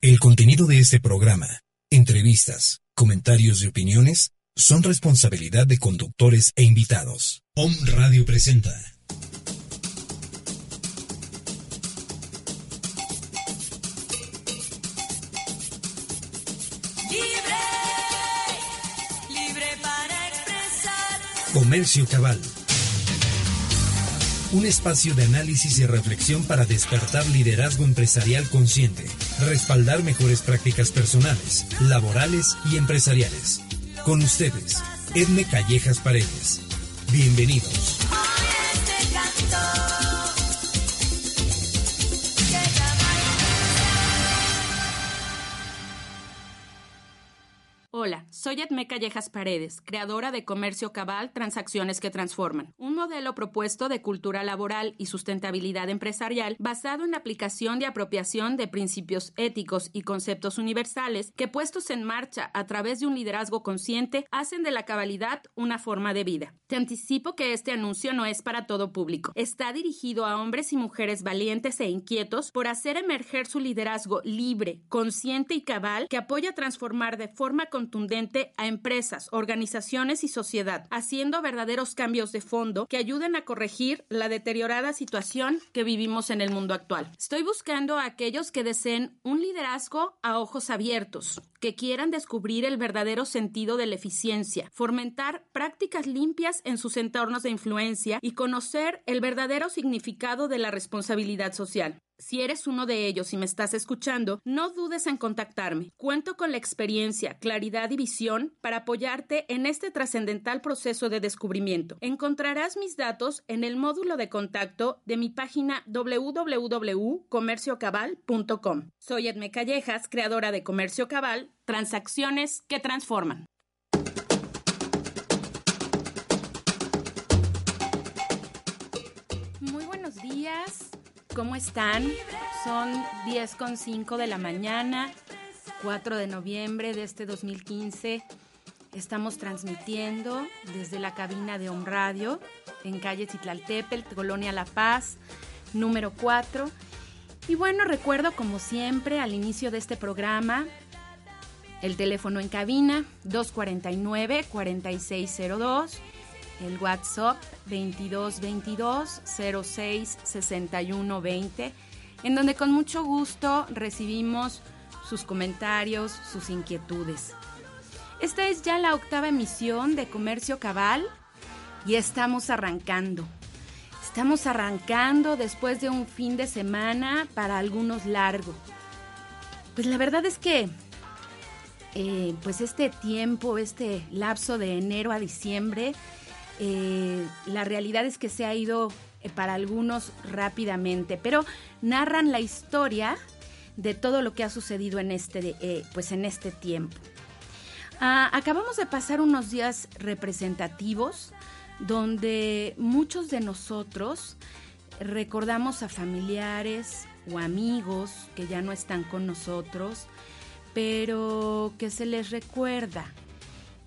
El contenido de este programa, entrevistas, comentarios y opiniones son responsabilidad de conductores e invitados. Om Radio presenta. Libre, libre para expresar. Comercio Cabal. Un espacio de análisis y reflexión para despertar liderazgo empresarial consciente, respaldar mejores prácticas personales, laborales y empresariales. Con ustedes, Edme Callejas Paredes. Bienvenidos. Soy Edme Callejas Paredes, creadora de Comercio Cabal Transacciones que Transforman, un modelo propuesto de cultura laboral y sustentabilidad empresarial basado en la aplicación de apropiación de principios éticos y conceptos universales que puestos en marcha a través de un liderazgo consciente hacen de la cabalidad una forma de vida. Te anticipo que este anuncio no es para todo público. Está dirigido a hombres y mujeres valientes e inquietos por hacer emerger su liderazgo libre, consciente y cabal que apoya transformar de forma contundente a empresas, organizaciones y sociedad, haciendo verdaderos cambios de fondo que ayuden a corregir la deteriorada situación que vivimos en el mundo actual. Estoy buscando a aquellos que deseen un liderazgo a ojos abiertos, que quieran descubrir el verdadero sentido de la eficiencia, fomentar prácticas limpias en sus entornos de influencia y conocer el verdadero significado de la responsabilidad social. Si eres uno de ellos y me estás escuchando, no dudes en contactarme. Cuento con la experiencia, claridad y visión para apoyarte en este trascendental proceso de descubrimiento. Encontrarás mis datos en el módulo de contacto de mi página www.comerciocabal.com. Soy Edme Callejas, creadora de Comercio Cabal, transacciones que transforman. Muy buenos días. ¿Cómo están? Son 10.5 de la mañana, 4 de noviembre de este 2015. Estamos transmitiendo desde la cabina de Home Radio en calle Chitlaltepetl, Colonia La Paz, número 4. Y bueno, recuerdo como siempre al inicio de este programa el teléfono en cabina 249-4602, el WhatsApp 2222-066120, en donde con mucho gusto recibimos sus comentarios, sus inquietudes. Esta es ya la octava emisión de Comercio Cabal y estamos arrancando. Estamos arrancando después de un fin de semana para algunos largo. Pues la verdad es que eh, pues este tiempo, este lapso de enero a diciembre, eh, la realidad es que se ha ido eh, para algunos rápidamente, pero narran la historia de todo lo que ha sucedido en este, eh, pues en este tiempo. Ah, acabamos de pasar unos días representativos donde muchos de nosotros recordamos a familiares o amigos que ya no están con nosotros, pero que se les recuerda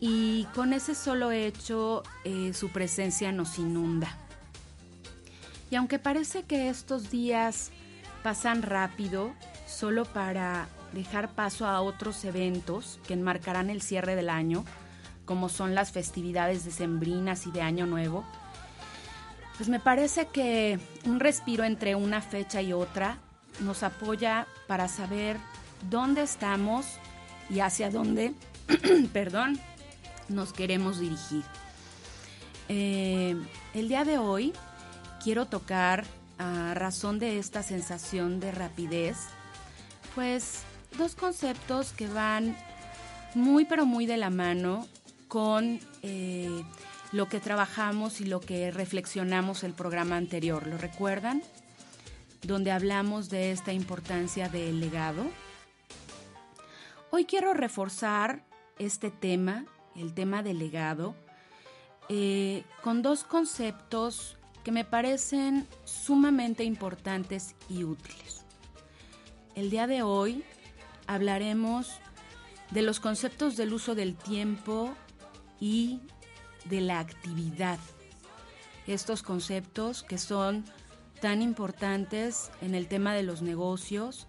y con ese solo hecho eh, su presencia nos inunda. Y aunque parece que estos días pasan rápido, solo para dejar paso a otros eventos que enmarcarán el cierre del año, como son las festividades decembrinas y de Año Nuevo, pues me parece que un respiro entre una fecha y otra nos apoya para saber dónde estamos y hacia dónde, perdón, nos queremos dirigir. Eh, el día de hoy quiero tocar, a razón de esta sensación de rapidez, pues dos conceptos que van muy pero muy de la mano con eh, lo que trabajamos y lo que reflexionamos el programa anterior. ¿Lo recuerdan? Donde hablamos de esta importancia del legado. Hoy quiero reforzar este tema, el tema del legado, eh, con dos conceptos que me parecen sumamente importantes y útiles. El día de hoy hablaremos de los conceptos del uso del tiempo y de la actividad. Estos conceptos que son tan importantes en el tema de los negocios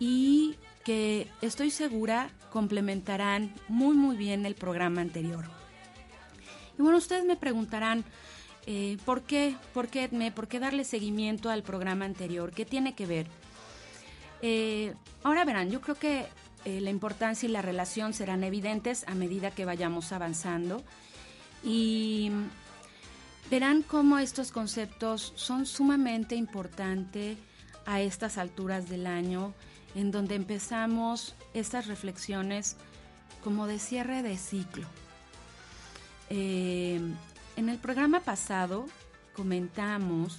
y que estoy segura complementarán muy muy bien el programa anterior. Y bueno, ustedes me preguntarán, eh, ¿por qué? ¿Por qué, Edme? ¿Por qué darle seguimiento al programa anterior? ¿Qué tiene que ver? Eh, ahora verán, yo creo que eh, la importancia y la relación serán evidentes a medida que vayamos avanzando y verán cómo estos conceptos son sumamente importantes a estas alturas del año, en donde empezamos estas reflexiones como de cierre de ciclo. Eh, en el programa pasado comentamos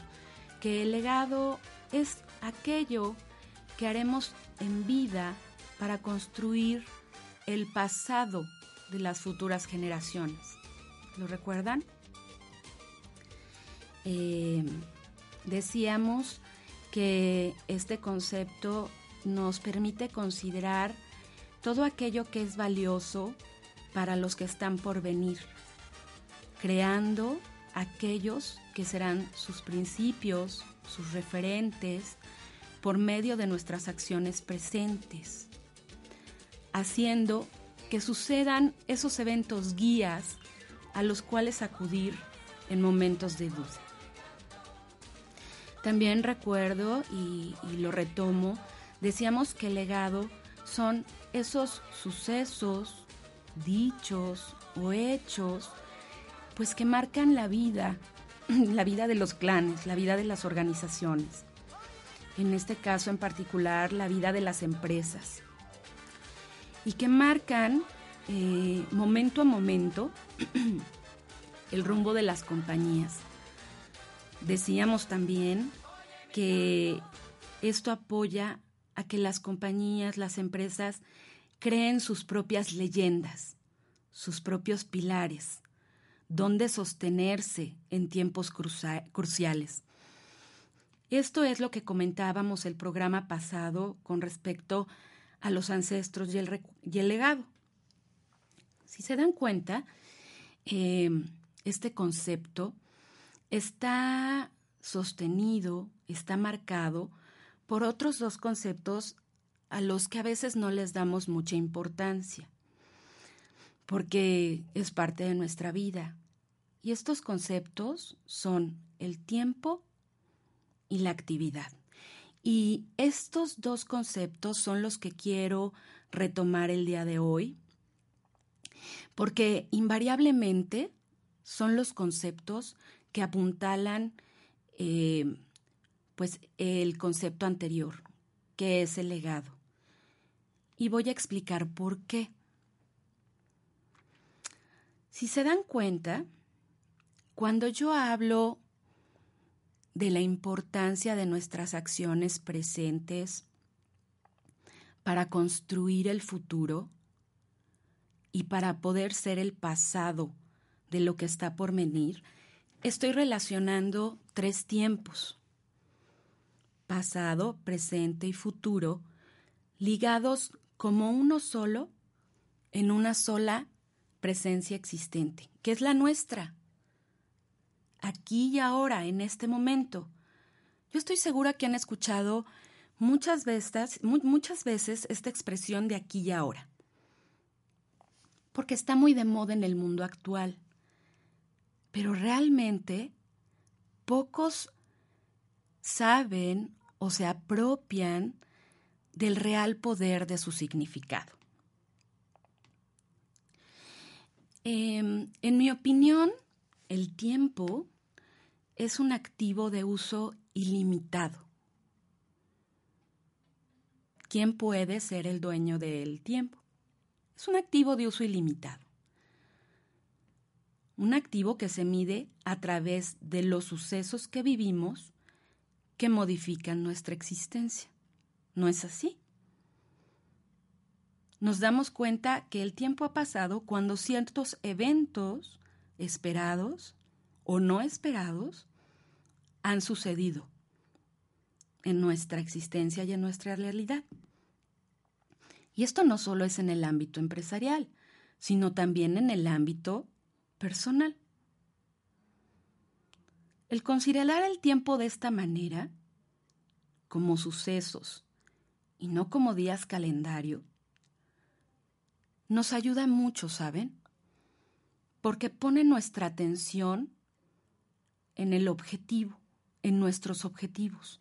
que el legado es aquello que haremos en vida para construir el pasado de las futuras generaciones. ¿Lo recuerdan? Eh, decíamos que este concepto nos permite considerar todo aquello que es valioso para los que están por venir, creando aquellos que serán sus principios, sus referentes, por medio de nuestras acciones presentes, haciendo que sucedan esos eventos guías a los cuales acudir en momentos de duda. También recuerdo y, lo retomo, decíamos que el legado son esos sucesos, dichos o hechos, pues que marcan la vida, la vida de los clanes, la vida de las organizaciones. En este caso en particular, la vida de las empresas. Y que marcan eh, momento a momento el rumbo de las compañías. Decíamos también que esto apoya a que las compañías, las empresas, creen sus propias leyendas, sus propios pilares, donde sostenerse en tiempos cruciales. Esto es lo que comentábamos el programa pasado con respecto a los ancestros y el, legado. Si se dan cuenta, eh, este concepto está sostenido, está marcado por otros dos conceptos a los que a veces no les damos mucha importancia, porque es parte de nuestra vida. Y estos conceptos son el tiempo y la actividad. Y estos dos conceptos son los que quiero retomar el día de hoy, porque invariablemente son los conceptos que apuntalan eh, pues el concepto anterior, que es el legado. Y voy a explicar por qué. Si se dan cuenta, cuando yo hablo de la importancia de nuestras acciones presentes para construir el futuro y para poder ser el pasado de lo que está por venir, estoy relacionando tres tiempos pasado, presente y futuro, ligados como uno solo en una sola presencia existente, que es la nuestra, aquí y ahora, en este momento. Yo estoy segura que han escuchado muchas veces, muchas veces esta expresión de aquí y ahora, porque está muy de moda en el mundo actual, pero realmente pocos saben o se apropian del real poder de su significado. Em, en mi opinión, el tiempo es un activo de uso ilimitado. ¿Quién puede ser el dueño del tiempo? Es un activo de uso ilimitado. Un activo que se mide a través de los sucesos que vivimos que modifican nuestra existencia. ¿No es así? nos damos cuenta que el tiempo ha pasado cuando ciertos eventos esperados o no esperados han sucedido en nuestra existencia y en nuestra realidad. Y esto no solo es en el ámbito empresarial, sino también en el ámbito personal. El considerar el tiempo de esta manera, como sucesos y no como días calendario, nos ayuda mucho, ¿saben? Porque pone nuestra atención en el objetivo, en nuestros objetivos,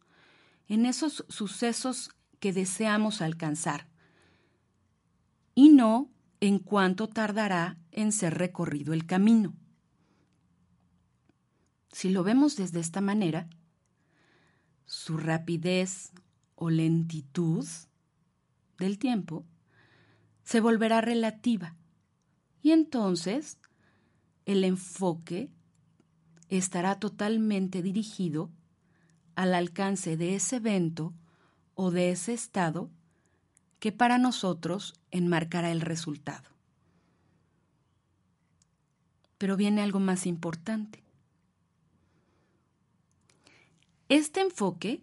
en esos sucesos que deseamos alcanzar, y no en cuánto tardará en ser recorrido el camino. Si lo vemos desde esta manera, su rapidez o lentitud del tiempo se volverá relativa y entonces el enfoque estará totalmente dirigido al alcance de ese evento o de ese estado que para nosotros enmarcará el resultado. Pero viene algo más importante. Este enfoque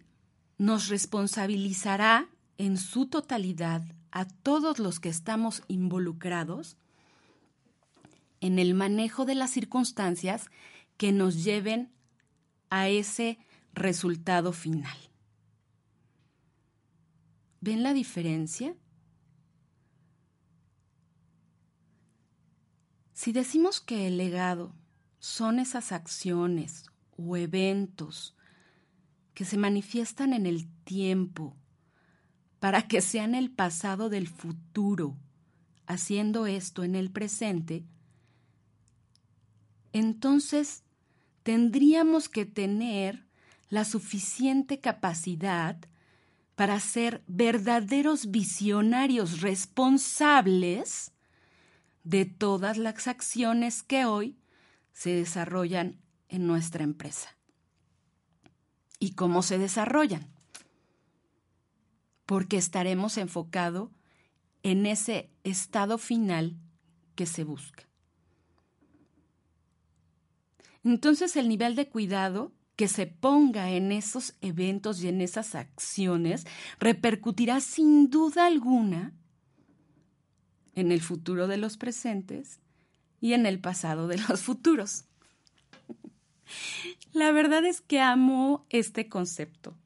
nos responsabilizará en su totalidad a todos los que estamos involucrados en el manejo de las circunstancias que nos lleven a ese resultado final. ¿Ven la diferencia? Si decimos que el legado son esas acciones o eventos que se manifiestan en el tiempo para que sean el pasado del futuro, haciendo esto en el presente, entonces tendríamos que tener la suficiente capacidad para ser verdaderos visionarios responsables de todas las acciones que hoy se desarrollan en nuestra empresa. ¿Y cómo se desarrollan? Porque estaremos enfocados en ese estado final que se busca. Entonces el nivel de cuidado que se ponga en esos eventos y en esas acciones repercutirá sin duda alguna en el futuro de los presentes y en el pasado de los futuros. La verdad es que amo este concepto,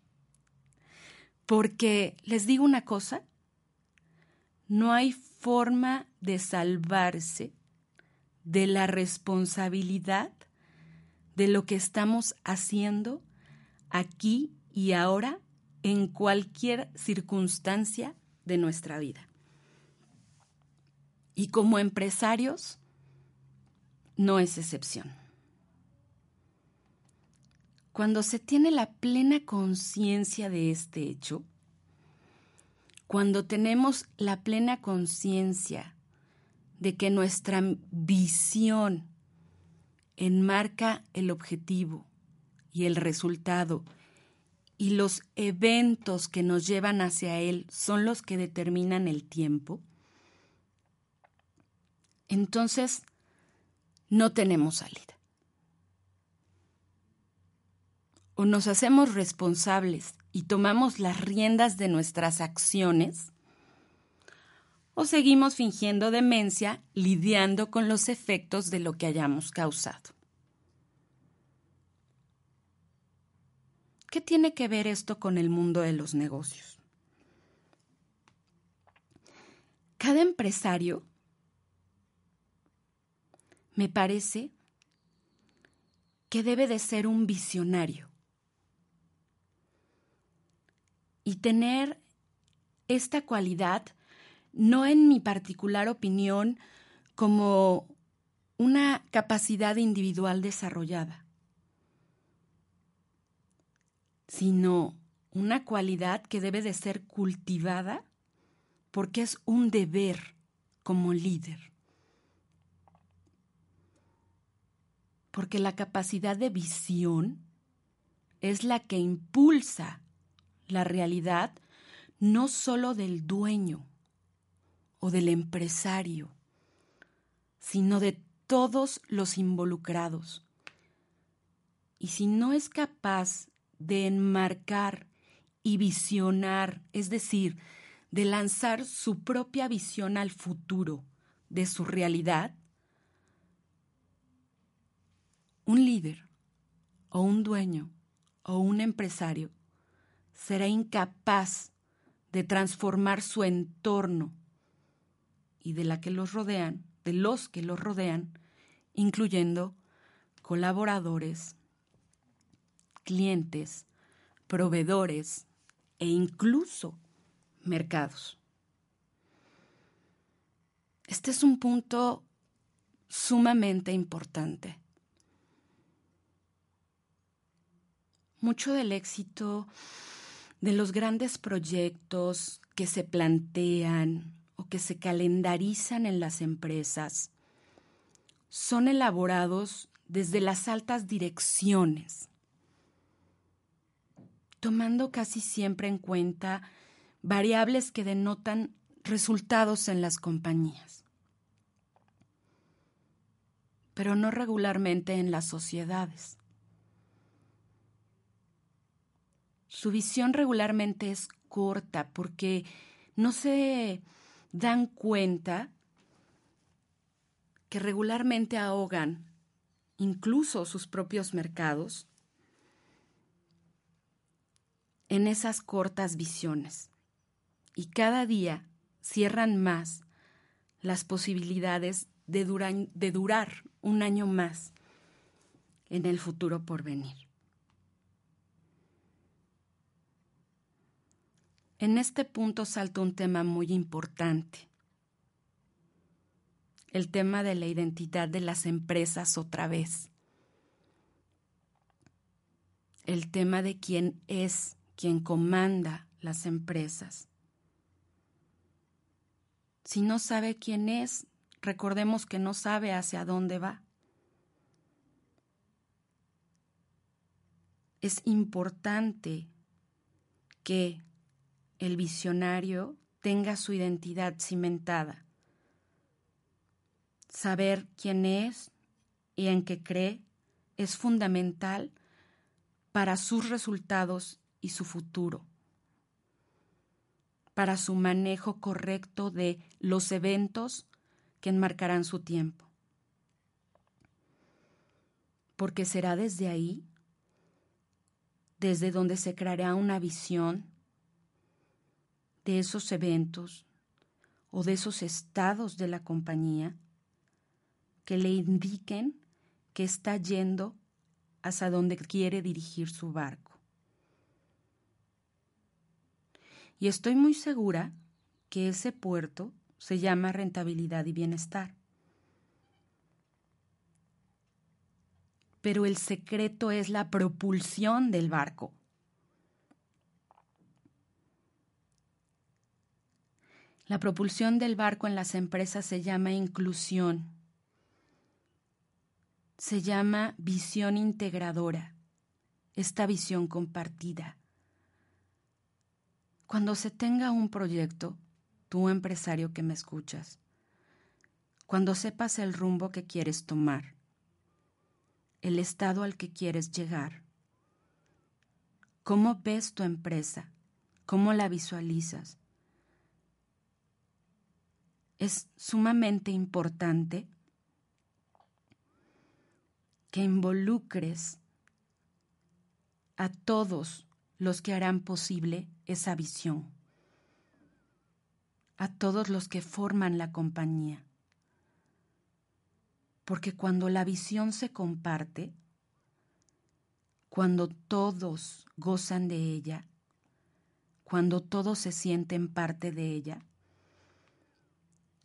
porque les digo una cosa, no hay forma de salvarse de la responsabilidad de lo que estamos haciendo aquí y ahora en cualquier circunstancia de nuestra vida. Y como empresarios, no es excepción. Cuando se tiene la plena conciencia de este hecho, cuando tenemos la plena conciencia de que nuestra visión enmarca el objetivo y el resultado y los eventos que nos llevan hacia él son los que determinan el tiempo, entonces no tenemos salida. O nos hacemos responsables y tomamos las riendas de nuestras acciones, o seguimos fingiendo demencia lidiando con los efectos de lo que hayamos causado. ¿Qué tiene que ver esto con el mundo de los negocios? Cada empresario, me parece, que debe de ser un visionario y tener esta cualidad no en mi particular opinión como una capacidad individual desarrollada, sino una cualidad que debe de ser cultivada porque es un deber como líder. Porque la capacidad de visión es la que impulsa la realidad no solo del dueño, o del empresario, sino de todos los involucrados. Y si no es capaz de enmarcar y visionar, es decir, de lanzar su propia visión al futuro de su realidad, un líder o un dueño o un empresario será incapaz de transformar su entorno y de la que los rodean, de los que los rodean, incluyendo colaboradores, clientes, proveedores e incluso mercados. Este es un punto sumamente importante. Mucho del éxito de los grandes proyectos que se plantean o que se calendarizan en las empresas son elaborados desde las altas direcciones, tomando casi siempre en cuenta variables que denotan resultados en las compañías, pero no regularmente en las sociedades. Su visión regularmente es corta porque no se dan cuenta que regularmente ahogan incluso sus propios mercados en esas cortas visiones y cada día cierran más las posibilidades de, durar un año más en el futuro por venir. En este punto salta un tema muy importante, el tema de la identidad de las empresas otra vez, el tema de quién es quien comanda las empresas. Si no sabe quién es, recordemos que no sabe hacia dónde va. Es importante que el visionario tenga su identidad cimentada. Saber quién es y en qué cree es fundamental para sus resultados y su futuro para su manejo correcto de los eventos que enmarcarán su tiempo. Porque será desde ahí, desde donde se creará una visión de esos eventos o de esos estados de la compañía que le indiquen que está yendo hacia donde quiere dirigir su barco. Y estoy muy segura que ese puerto se llama rentabilidad y bienestar. Pero el secreto es la propulsión del barco. La propulsión del barco en las empresas se llama inclusión. Se llama visión integradora, esta visión compartida. Cuando se tenga un proyecto, tú empresario que me escuchas, cuando sepas el rumbo que quieres tomar, el estado al que quieres llegar, cómo ves tu empresa, cómo la visualizas, es sumamente importante que involucres a todos los que harán posible esa visión, a todos los que forman la compañía. Porque cuando la visión se comparte, cuando todos gozan de ella, cuando todos se sienten parte de ella,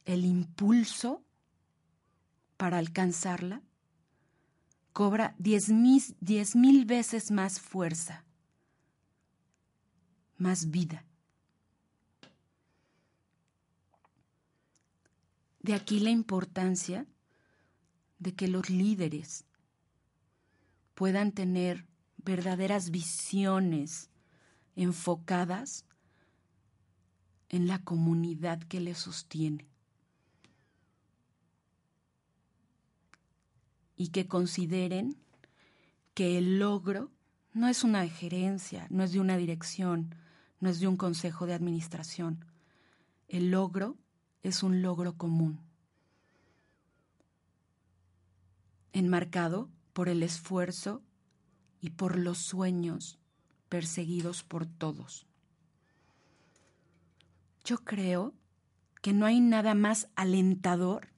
el impulso para alcanzarla cobra diez mil, diez mil veces más fuerza más vida. De aquí la importancia de que los líderes puedan tener verdaderas visiones enfocadas en la comunidad que les sostiene. Y que consideren que el logro no es una gerencia, no es de una dirección, no es de un consejo de administración. El logro es un logro común, enmarcado por el esfuerzo y por los sueños perseguidos por todos. Yo creo que no hay nada más alentador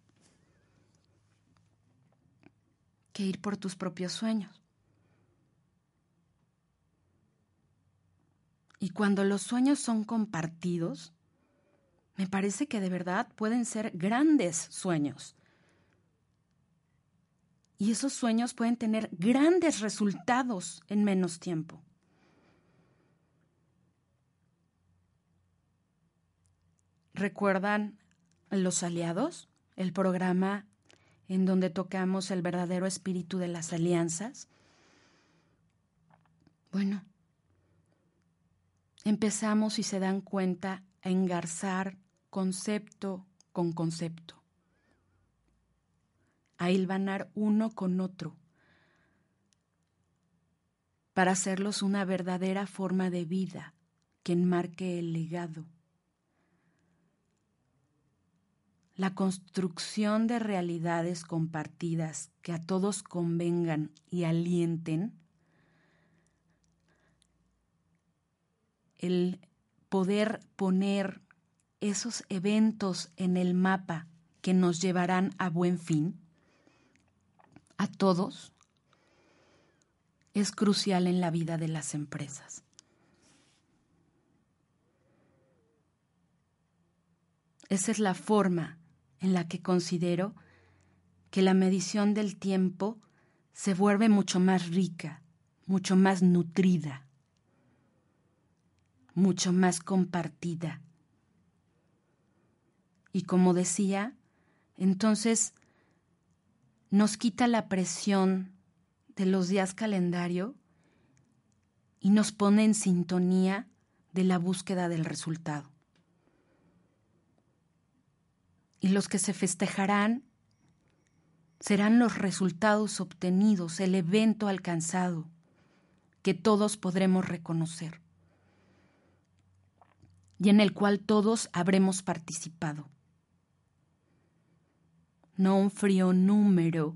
que ir por tus propios sueños. Y cuando los sueños son compartidos, me parece que de verdad pueden ser grandes sueños. Y esos sueños pueden tener grandes resultados en menos tiempo. ¿Recuerdan Los Aliados? El programa en donde tocamos el verdadero espíritu de las alianzas. Bueno, empezamos, y se dan cuenta, a engarzar concepto con concepto, a hilvanar uno con otro, para hacerlos una verdadera forma de vida que enmarque el legado. La construcción de realidades compartidas que a todos convengan y alienten el poder poner esos eventos en el mapa que nos llevarán a buen fin, a todos, es crucial en la vida de las empresas. Esa es la forma en la que considero que la medición del tiempo se vuelve mucho más rica, mucho más nutrida mucho más compartida. Y como decía, entonces nos quita la presión de los días calendario y nos pone en sintonía de la búsqueda del resultado. Y los que se festejarán serán los resultados obtenidos, el evento alcanzado, que todos podremos reconocer y en el cual todos habremos participado. No un frío número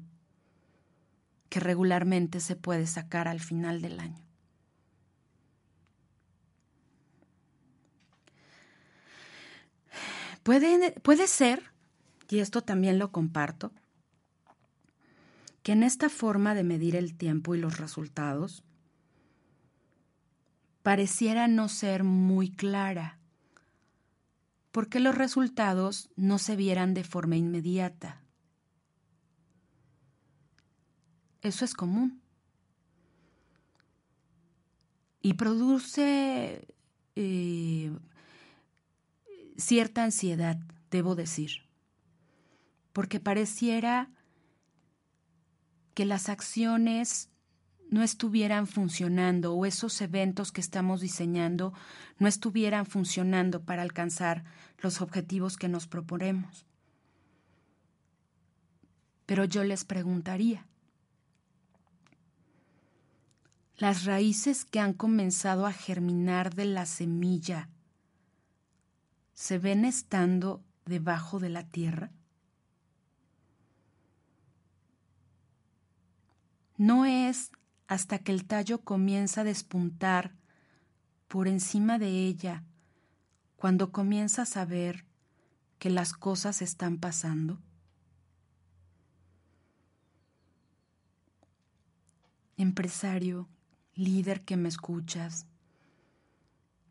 que regularmente se puede sacar al final del año. Puede, puede ser, y esto también lo comparto, que en esta forma de medir el tiempo y los resultados pareciera no ser muy clara porque los resultados no se vieran de forma inmediata. Eso es común. Y produce eh, cierta ansiedad, debo decir, porque pareciera que las acciones no estuvieran funcionando o esos eventos que estamos diseñando no estuvieran funcionando para alcanzar los objetivos que nos proponemos. Pero yo les preguntaría, las raíces que han comenzado a germinar de la semilla se ven estando debajo de la tierra? No es hasta que el tallo comienza a despuntar por encima de ella, cuando comienzas a ver que las cosas están pasando? Empresario, líder que me escuchas,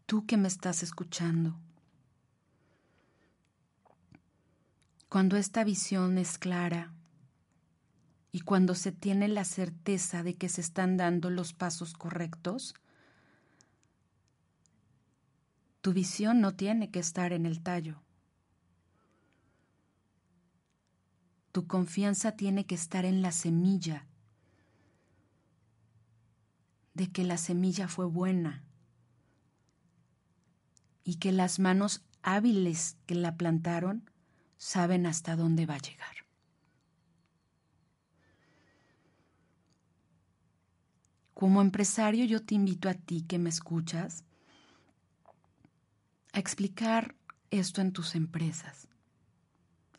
tú que me estás escuchando, cuando esta visión es clara, y cuando se tiene la certeza de que se están dando los pasos correctos, tu visión no tiene que estar en el tallo. Tu confianza tiene que estar en la semilla, de que la semilla fue buena y que las manos hábiles que la plantaron saben hasta dónde va a llegar. Como empresario yo te invito a ti que me escuchas a explicar esto en tus empresas,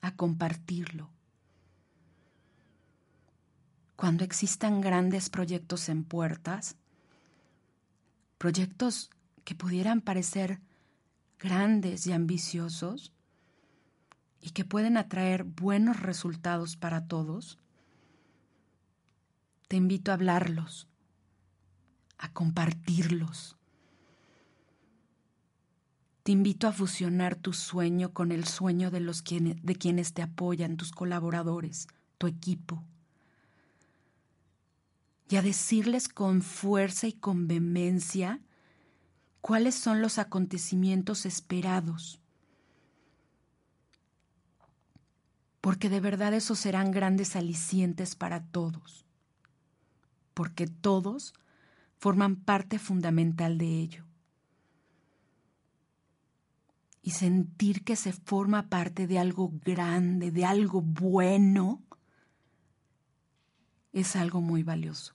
a compartirlo. Cuando existan grandes proyectos en puertas, proyectos que pudieran parecer grandes y ambiciosos y que pueden atraer buenos resultados para todos, te invito a hablarlos, a compartirlos. Te invito a fusionar tu sueño con el sueño de, los de quienes te apoyan, tus colaboradores, tu equipo. Y a decirles con fuerza y con vehemencia cuáles son los acontecimientos esperados. Porque de verdad esos serán grandes alicientes para todos. Porque todos forman parte fundamental de ello. Y sentir que se forma parte de algo grande, de algo bueno, es algo muy valioso.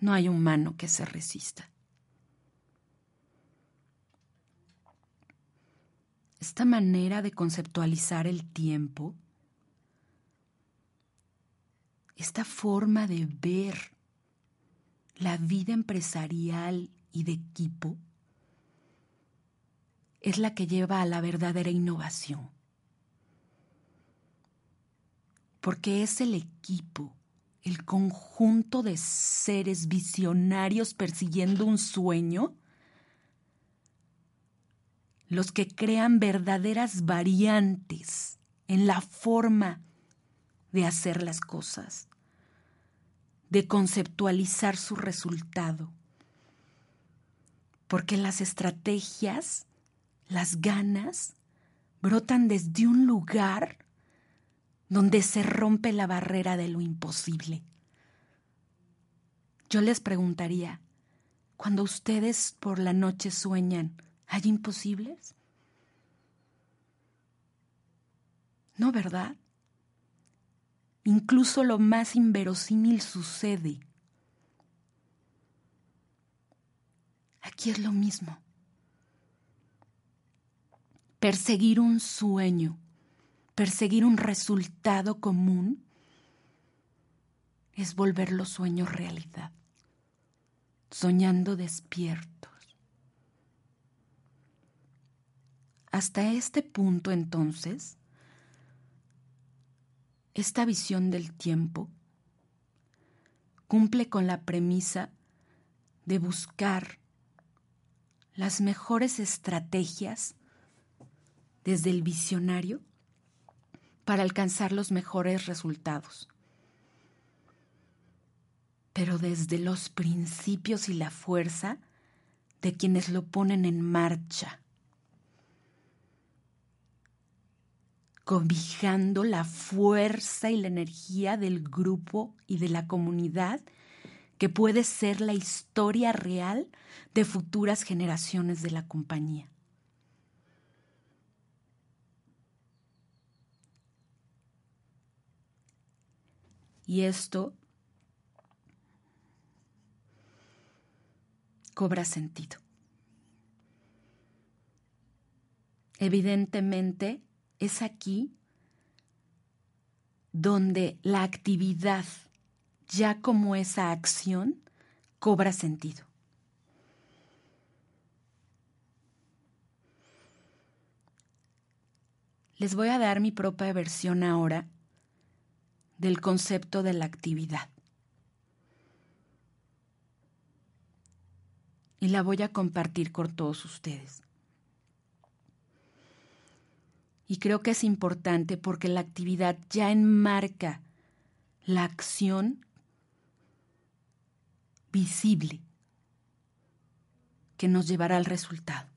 No hay humano que se resista. Esta manera de conceptualizar el tiempo, esta forma de ver la vida empresarial y de equipo, es la que lleva a la verdadera innovación. Porque es el equipo, el conjunto de seres visionarios persiguiendo un sueño, los que crean verdaderas variantes en la forma de hacer las cosas, de conceptualizar su resultado. Porque las estrategias, las ganas, brotan desde un lugar donde se rompe la barrera de lo imposible. Yo les preguntaría, cuando ustedes por la noche sueñan, ¿hay imposibles? No, ¿verdad? Incluso lo más inverosímil sucede. Aquí es lo mismo. Perseguir un sueño, perseguir un resultado común, es volver los sueños realidad, soñando despiertos. Hasta este punto entonces, esta visión del tiempo cumple con la premisa de buscar las mejores estrategias desde el visionario para alcanzar los mejores resultados. Pero desde los principios y la fuerza de quienes lo ponen en marcha. Cobijando la fuerza y la energía del grupo y de la comunidad que puede ser la historia real de futuras generaciones de la compañía. Y esto cobra sentido. Evidentemente, es aquí donde la actividad, ya como esa acción, cobra sentido. Les voy a dar mi propia versión ahora del concepto de la actividad. Y la voy a compartir con todos ustedes. Y creo que es importante porque la actividad ya enmarca la acción visible que nos llevará al resultado.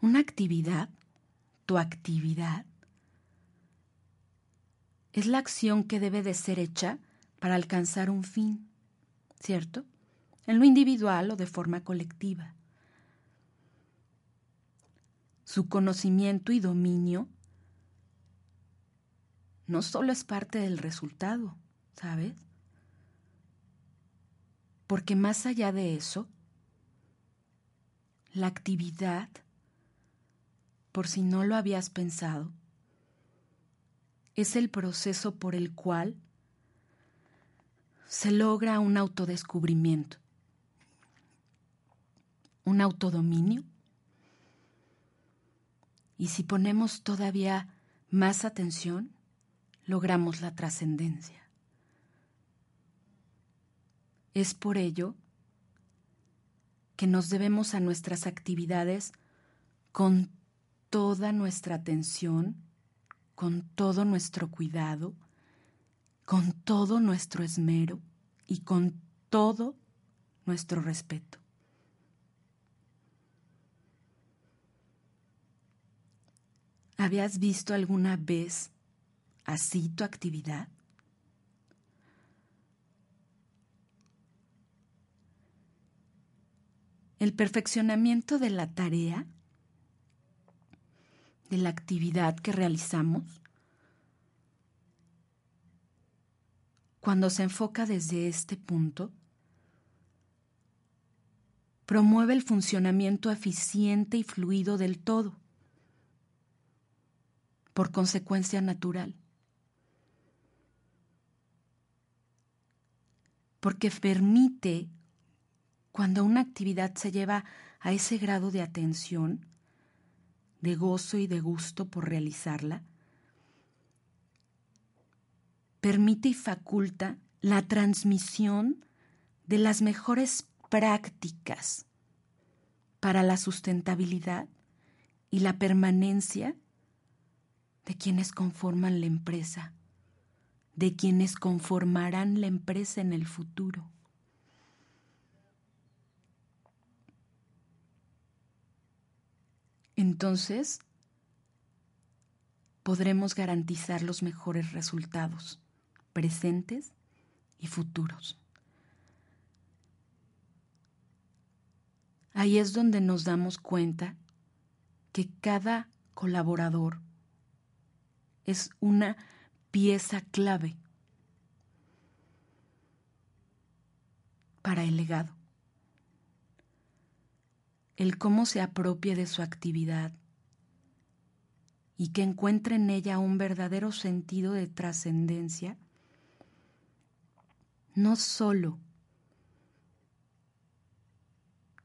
Una actividad, tu actividad, es la acción que debe de ser hecha para alcanzar un fin, ¿cierto? En lo individual o de forma colectiva. Su conocimiento y dominio no solo es parte del resultado, ¿sabes? Porque más allá de eso, la actividad, por si no lo habías pensado, es el proceso por el cual se logra un autodescubrimiento, un autodominio. Y si ponemos todavía más atención, logramos la trascendencia. Es por ello que nos debemos a nuestras actividades con toda nuestra atención, con todo nuestro cuidado, con todo nuestro esmero y con todo nuestro respeto. ¿Habías visto alguna vez así tu actividad? El perfeccionamiento de la tarea, de la actividad que realizamos, cuando se enfoca desde este punto, promueve el funcionamiento eficiente y fluido del todo, por consecuencia natural. Porque permite, cuando una actividad se lleva a ese grado de atención, de gozo y de gusto por realizarla, permite y faculta la transmisión de las mejores prácticas para la sustentabilidad y la permanencia de quienes conforman la empresa, de quienes conformarán la empresa en el futuro. Entonces, podremos garantizar los mejores resultados presentes y futuros. Ahí es donde nos damos cuenta que cada colaborador es una pieza clave para el legado. El cómo se apropie de su actividad y que encuentre en ella un verdadero sentido de trascendencia no solo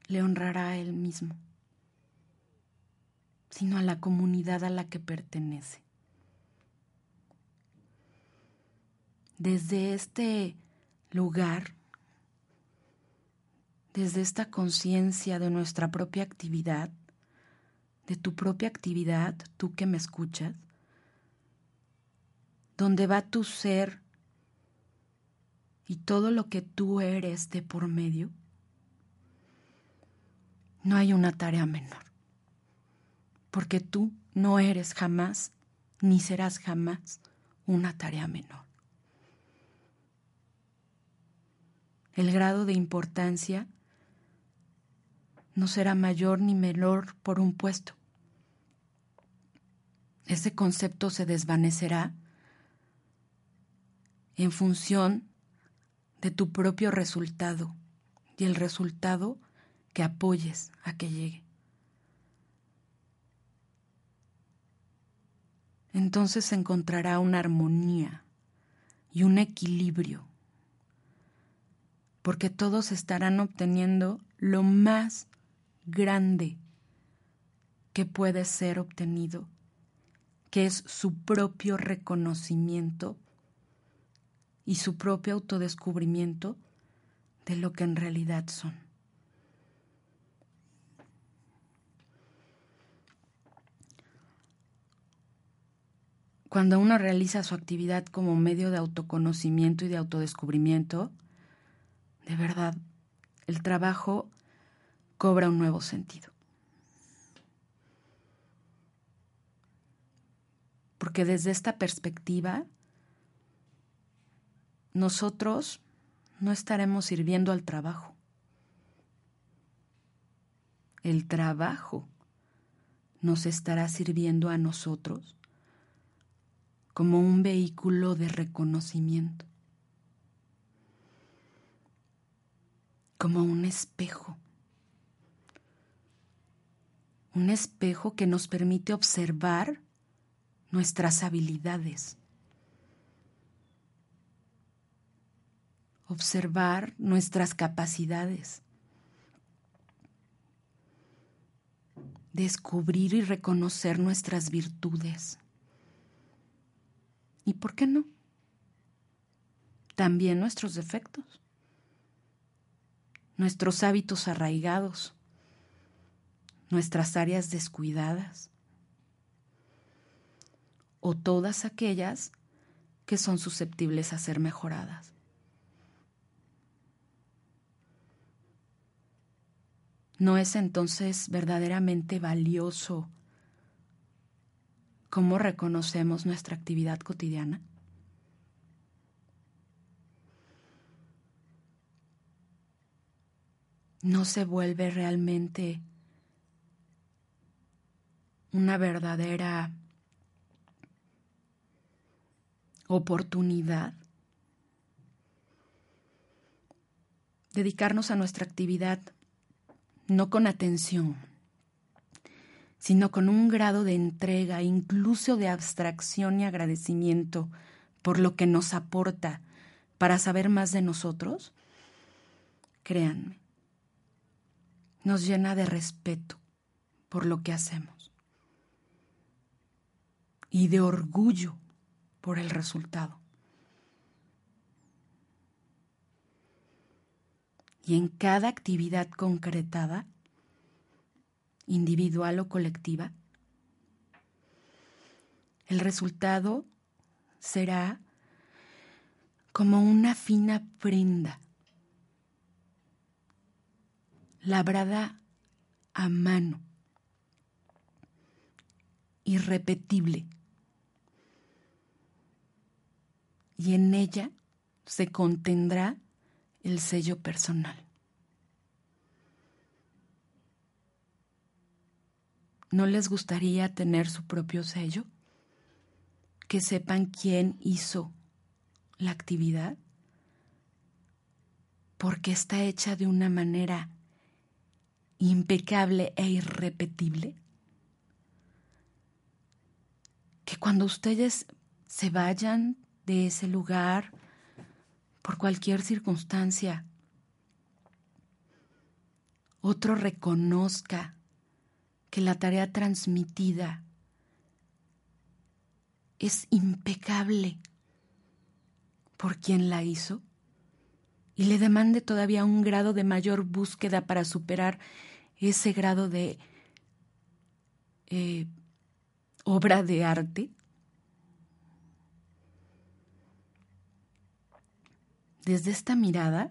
le honrará a él mismo, sino a la comunidad a la que pertenece. Desde este lugar, desde esta conciencia de nuestra propia actividad, de tu propia actividad, tú que me escuchas, donde va tu ser y todo lo que tú eres de por medio, no hay una tarea menor, porque tú no eres jamás ni serás jamás una tarea menor. El grado de importancia no será mayor ni menor por un puesto. Ese concepto se desvanecerá en función de tu propio resultado y el resultado que apoyes a que llegue. Entonces se encontrará una armonía y un equilibrio, porque todos estarán obteniendo lo más grande que puede ser obtenido, que es su propio reconocimiento y su propio autodescubrimiento de lo que en realidad son. Cuando uno realiza su actividad como medio de autoconocimiento y de autodescubrimiento, de verdad, el trabajo cobra un nuevo sentido. Porque desde esta perspectiva, nosotros no estaremos sirviendo al trabajo. El trabajo nos estará sirviendo a nosotros como un vehículo de reconocimiento, como un espejo, un espejo que nos permite observar nuestras habilidades, observar nuestras capacidades, descubrir y reconocer nuestras virtudes. ¿Y por qué no? También nuestros defectos, nuestros hábitos arraigados, nuestras áreas descuidadas o todas aquellas que son susceptibles a ser mejoradas. ¿No es entonces verdaderamente valioso cómo reconocemos nuestra actividad cotidiana? ¿No se vuelve realmente una verdadera oportunidad. Dedicarnos a nuestra actividad no con atención, sino con un grado de entrega, incluso de abstracción y agradecimiento por lo que nos aporta para saber más de nosotros, créanme, nos llena de respeto por lo que hacemos y de orgullo por el resultado. y en cada actividad concretada, individual o colectiva, el resultado será como una fina prenda labrada a mano, irrepetible, y en ella se contendrá el sello personal. ¿No les gustaría tener su propio sello? Que sepan quién hizo la actividad. Porque está hecha de una manera impecable e irrepetible. Que cuando ustedes se vayan de ese lugar, por cualquier circunstancia. Otro reconozca que la tarea transmitida es impecable por quien la hizo y le demande todavía un grado de mayor búsqueda para superar ese grado de eh, obra de arte Desde esta mirada,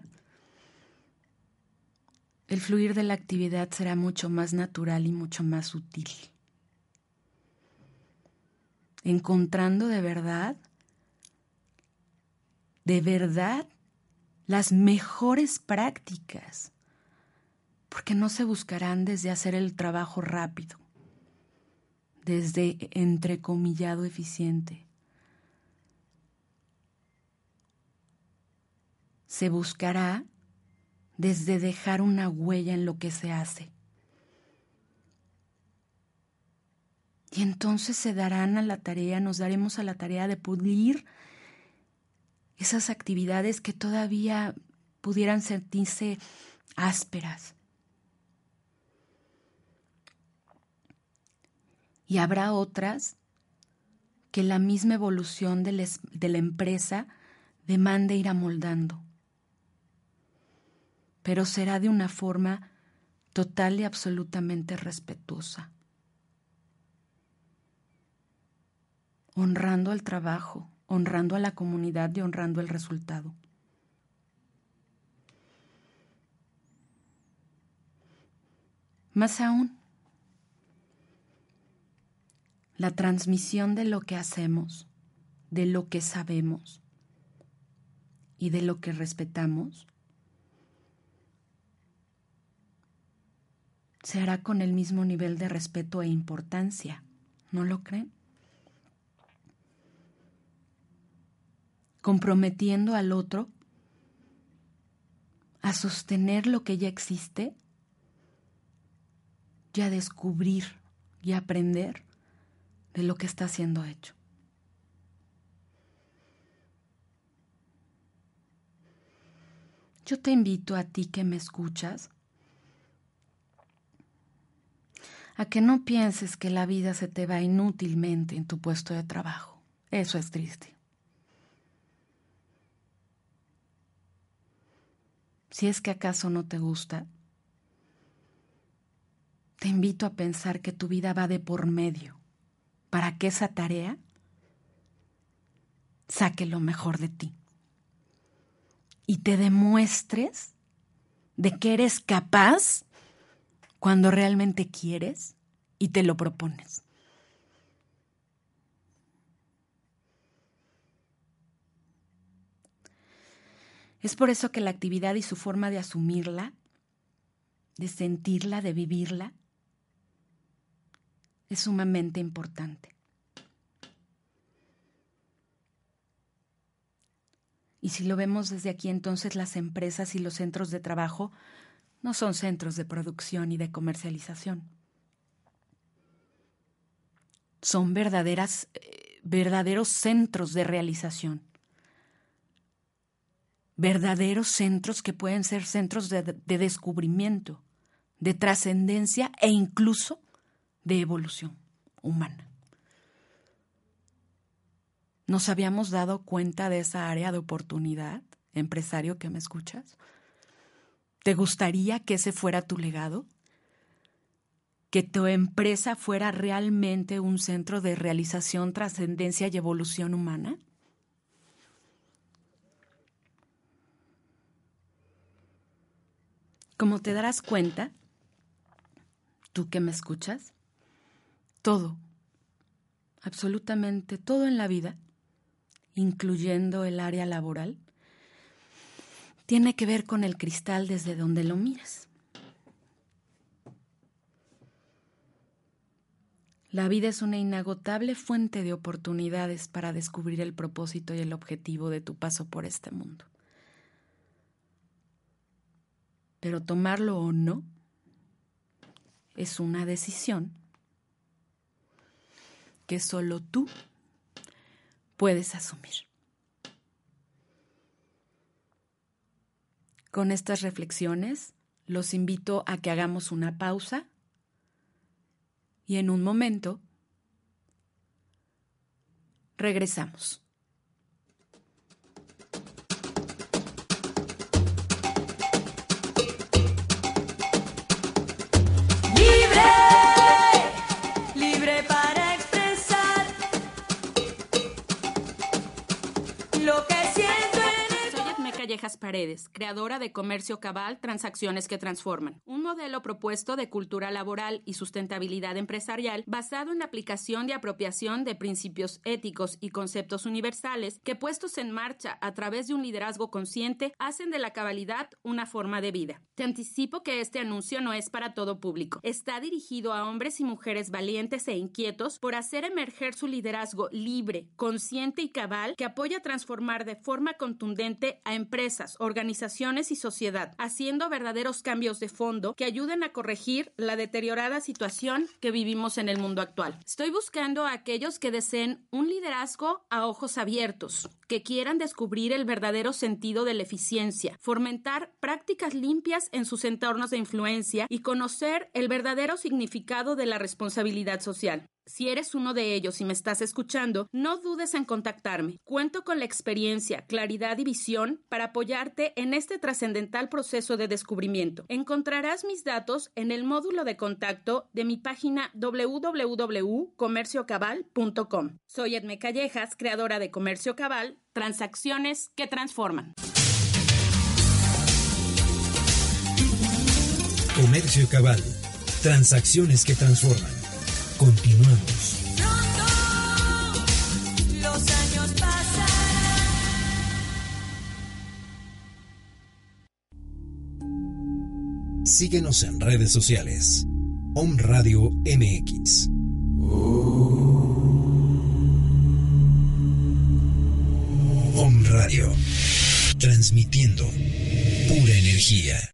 el fluir de la actividad será mucho más natural y mucho más sutil. Encontrando de verdad, de verdad, las mejores prácticas, porque no se buscarán desde hacer el trabajo rápido, desde entrecomillado eficiente, se buscará desde dejar una huella en lo que se hace. Y entonces se darán a la tarea, nos daremos a la tarea de pulir esas actividades que todavía pudieran sentirse ásperas. Y habrá otras que la misma evolución de, la empresa demande ir amoldando. Pero será de una forma total y absolutamente respetuosa, honrando al trabajo, honrando a la comunidad y honrando el resultado. Más aún, la transmisión de lo que hacemos, de lo que sabemos y de lo que respetamos se hará con el mismo nivel de respeto e importancia. ¿No lo creen? Comprometiendo al otro a sostener lo que ya existe y a descubrir y aprender de lo que está siendo hecho. Yo te invito a ti que me escuchas a que no pienses que la vida se te va inútilmente en tu puesto de trabajo. Eso es triste. Si es que acaso no te gusta, te invito a pensar que tu vida va de por medio para que esa tarea saque lo mejor de ti y te demuestres de que eres capaz cuando realmente quieres y te lo propones. Es por eso que la actividad y su forma de asumirla, de sentirla, de vivirla, es sumamente importante. Y si lo vemos desde aquí, entonces las empresas y los centros de trabajo no son centros de producción y de comercialización. Son verdaderas, eh, verdaderos centros de realización. Verdaderos centros que pueden ser centros de, de descubrimiento, de trascendencia e incluso de evolución humana. ¿Nos habíamos dado cuenta de esa área de oportunidad, empresario que me escuchas? ¿Te gustaría que ese fuera tu legado? ¿Que tu empresa fuera realmente un centro de realización, trascendencia y evolución humana? Como te darás cuenta, tú que me escuchas, todo, absolutamente todo en la vida incluyendo el área laboral, tiene que ver con el cristal desde donde lo miras. La vida es una inagotable fuente de oportunidades para descubrir el propósito y el objetivo de tu paso por este mundo. Pero tomarlo o no es una decisión que solo tú puedes asumir. Con estas reflexiones, los invito a que hagamos una pausa y en un momento regresamos. Lo que siento Paredes, creadora de Comercio Cabal, Transacciones que Transforman. Un modelo propuesto de cultura laboral y sustentabilidad empresarial basado en la aplicación y apropiación de principios éticos y conceptos universales que puestos en marcha a través de un liderazgo consciente hacen de la cabalidad una forma de vida. Te anticipo que este anuncio no es para todo público. Está dirigido a hombres y mujeres valientes e inquietos por hacer emerger su liderazgo libre, consciente y cabal que apoya transformar de forma contundente a empresas, organizaciones y sociedad, haciendo verdaderos cambios de fondo que ayuden a corregir la deteriorada situación que vivimos en el mundo actual. Estoy buscando a aquellos que deseen un liderazgo a ojos abiertos, que quieran descubrir el verdadero sentido de la eficiencia, fomentar prácticas limpias en sus entornos de influencia y conocer el verdadero significado de la responsabilidad social. Si eres uno de ellos y me estás escuchando, no dudes en contactarme. Cuento con la experiencia, claridad y visión para apoyarte en este trascendental proceso de descubrimiento. Encontrarás mis datos en el módulo de contacto de mi página www.comerciocabal.com. Soy Edme Callejas, creadora de Comercio Cabal, transacciones que transforman. Comercio Cabal. Transacciones que transforman. Continuamos. pronto los años pasan. Síguenos en redes sociales. Om Radio MX. Om Radio. transmitiendo pura energía.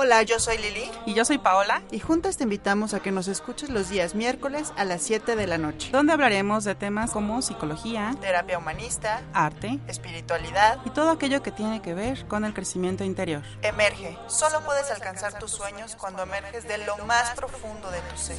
Hola, yo soy Lili Y yo soy Paola, y juntas te invitamos a que nos escuches los días miércoles a las 7 de la noche. donde hablaremos de temas como psicología, Terapia humanista, arte espiritualidad, y todo aquello que tiene que ver con el crecimiento interior. emerge. Solo puedes alcanzar tus sueños cuando emerges de lo más profundo de tu ser.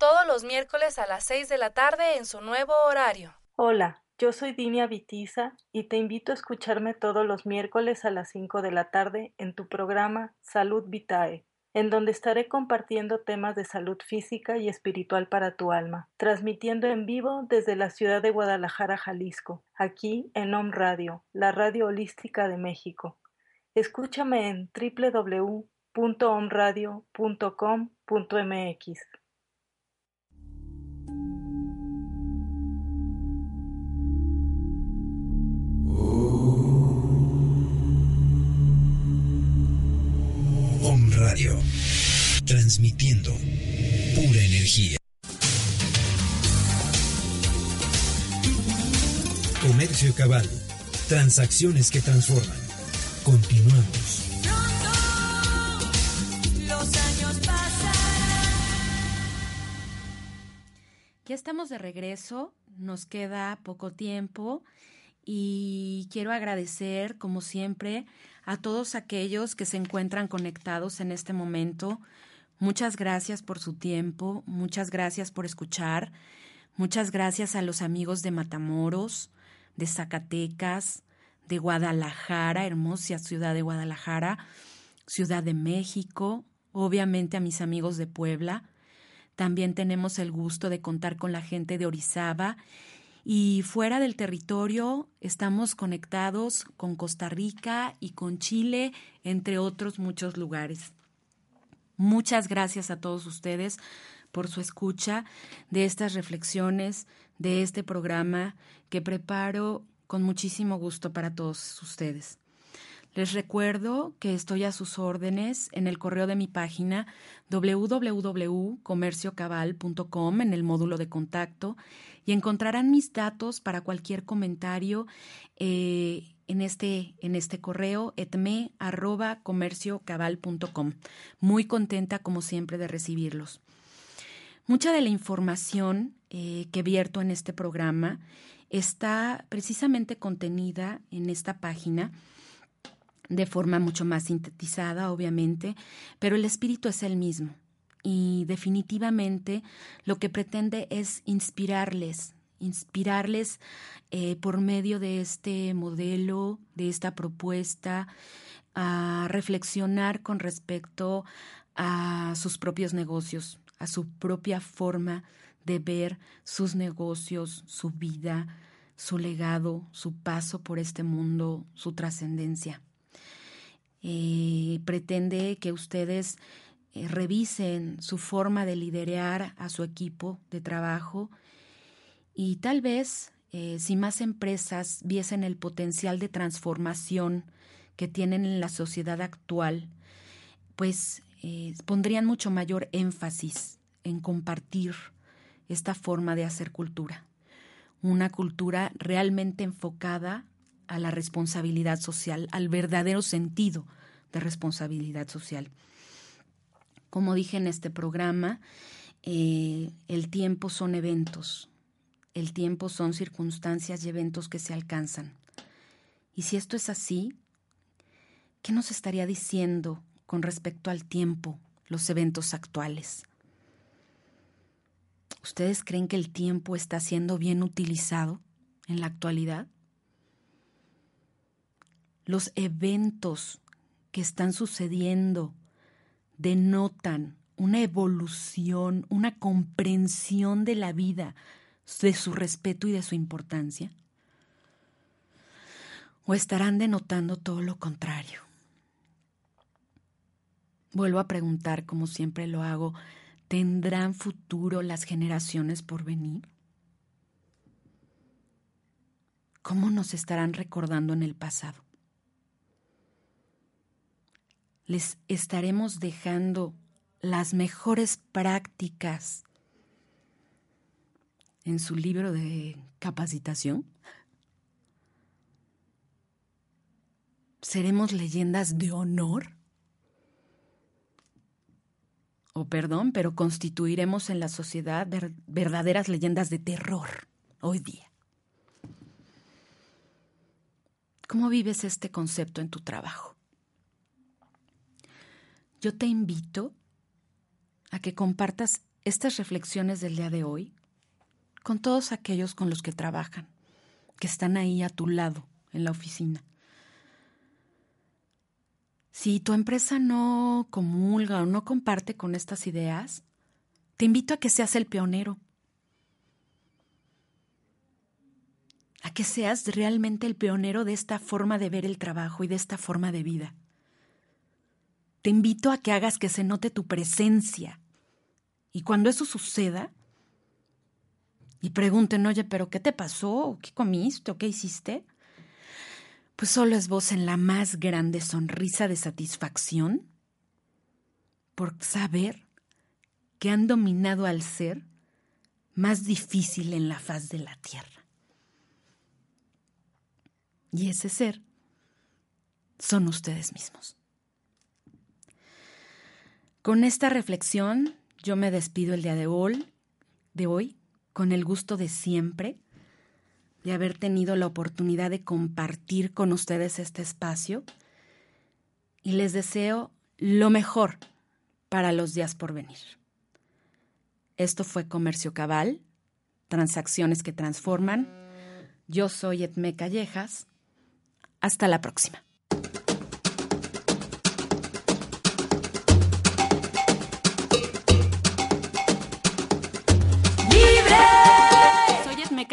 todos los miércoles a las 6 de la tarde en su nuevo horario. Hola, yo soy Dinia Vitiza y te invito a escucharme todos los miércoles a las 5 de la tarde en tu programa Salud Vitae, en donde estaré compartiendo temas de salud física y espiritual para tu alma, transmitiendo en vivo desde la ciudad de Guadalajara, Jalisco, aquí en Om Radio, la radio holística de México. Escúchame en www.omradio.com.mx. Radio, transmitiendo pura energía. Comercio Cabal, transacciones que transforman. Continuamos. Ya estamos de regreso, nos queda poco tiempo y quiero agradecer, como siempre, a todos aquellos que se encuentran conectados en este momento. Muchas gracias por su tiempo, muchas gracias por escuchar, muchas gracias a los amigos de Matamoros, de Zacatecas, de Guadalajara, hermosa ciudad de Guadalajara, Ciudad de México, obviamente a mis amigos de Puebla. También tenemos el gusto de contar con la gente de Orizaba y fuera del territorio estamos conectados con Costa Rica y con Chile, entre otros muchos lugares. Muchas gracias a todos ustedes por su escucha de estas reflexiones, de este programa que preparo con muchísimo gusto para todos ustedes. Les recuerdo que estoy a sus órdenes en el correo de mi página www.comerciocabal.com en el módulo de contacto y encontrarán mis datos para cualquier comentario eh, en, este, en este correo etme arroba comerciocabal.com. Muy contenta como siempre de recibirlos. Mucha de la información eh, que vierto en este programa está precisamente contenida en esta página de forma mucho más sintetizada, obviamente, pero el espíritu es el mismo y definitivamente lo que pretende es inspirarles, inspirarles eh, por medio de este modelo, de esta propuesta, a reflexionar con respecto a sus propios negocios, a su propia forma de ver sus negocios, su vida, su legado, su paso por este mundo, su trascendencia. Eh, pretende que ustedes eh, revisen su forma de liderar a su equipo de trabajo y tal vez eh, si más empresas viesen el potencial de transformación que tienen en la sociedad actual, pues pondrían mucho mayor énfasis en compartir esta forma de hacer cultura. Una cultura realmente enfocada a la responsabilidad social, al verdadero sentido de responsabilidad social. Como dije en este programa, eh, el tiempo son eventos, el tiempo son circunstancias y eventos que se alcanzan. Y si esto es así, ¿qué nos estaría diciendo con respecto al tiempo, los eventos actuales? ¿Ustedes creen que el tiempo está siendo bien utilizado en la actualidad? Los eventos que están sucediendo denotan una evolución, una comprensión de la vida, de su respeto y de su importancia? ¿O estarán denotando todo lo contrario? Vuelvo a preguntar, como siempre lo hago, ¿tendrán futuro las generaciones por venir? ¿Cómo nos estarán recordando en el pasado? Les estaremos dejando las mejores prácticas en su libro de capacitación? ¿Seremos leyendas de honor? O perdón, pero constituiremos en la sociedad verdaderas leyendas de terror hoy día. ¿Cómo vives este concepto en tu trabajo? Yo te invito a que compartas estas reflexiones del día de hoy con todos aquellos con los que trabajan, que están ahí a tu lado en la oficina. Si tu empresa no comulga o no comparte con estas ideas, te invito a que seas el pionero, a que seas realmente el pionero de esta forma de ver el trabajo y de esta forma de vida. Te invito a que hagas que se note tu presencia. Y cuando eso suceda, y pregunten, oye, pero ¿qué te pasó? ¿Qué comiste? ¿O qué hiciste? Pues solo es vos en la más grande sonrisa de satisfacción por saber que han dominado al ser más difícil en la faz de la tierra. Y ese ser son ustedes mismos. Con esta reflexión yo me despido el día de hoy, de hoy con el gusto de siempre de haber tenido la oportunidad de compartir con ustedes este espacio y les deseo lo mejor para los días por venir. Esto fue Comercio Cabal, transacciones que transforman. Yo soy Edme Callejas. Hasta la próxima.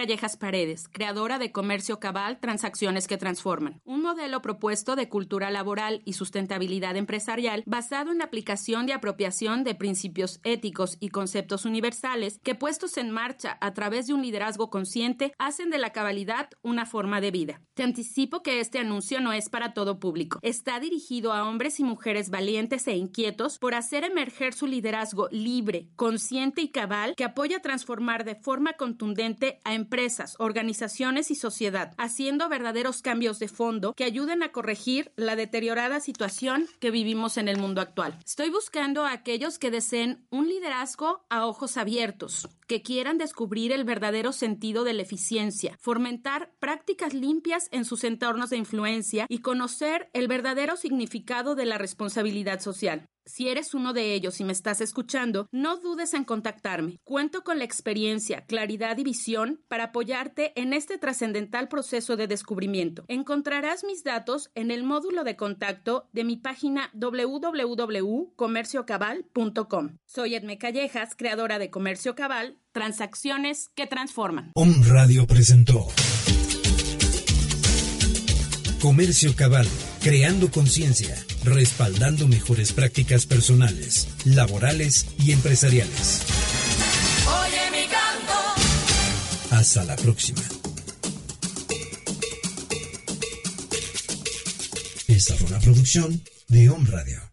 Callejas Paredes, creadora de Comercio Cabal, Transacciones que Transforman, un modelo propuesto de cultura laboral y sustentabilidad empresarial basado en la aplicación de apropiación de principios éticos y conceptos universales que puestos en marcha a través de un liderazgo consciente hacen de la cabalidad una forma de vida. Te anticipo que este anuncio no es para todo público. Está dirigido a hombres y mujeres valientes e inquietos por hacer emerger su liderazgo libre, consciente y cabal que apoya transformar de forma contundente a empresas, organizaciones y sociedad, haciendo verdaderos cambios de fondo que ayuden a corregir la deteriorada situación que vivimos en el mundo actual. Estoy buscando a aquellos que deseen un liderazgo a ojos abiertos, que quieran descubrir el verdadero sentido de la eficiencia, fomentar prácticas limpias en sus entornos de influencia y conocer el verdadero significado de la responsabilidad social. Si eres uno de ellos y me estás escuchando, no dudes en contactarme. Cuento con la experiencia, claridad y visión para apoyarte en este trascendental proceso de descubrimiento. Encontrarás mis datos en el módulo de contacto de mi página www.comerciocabal.com. Soy Edme Callejas, creadora de Comercio Cabal, transacciones que transforman. Om Radio presentó Comercio Cabal, creando conciencia, respaldando mejores prácticas personales, laborales y empresariales. Oye mi canto. Hasta la próxima. Esta fue una producción de Home Radio.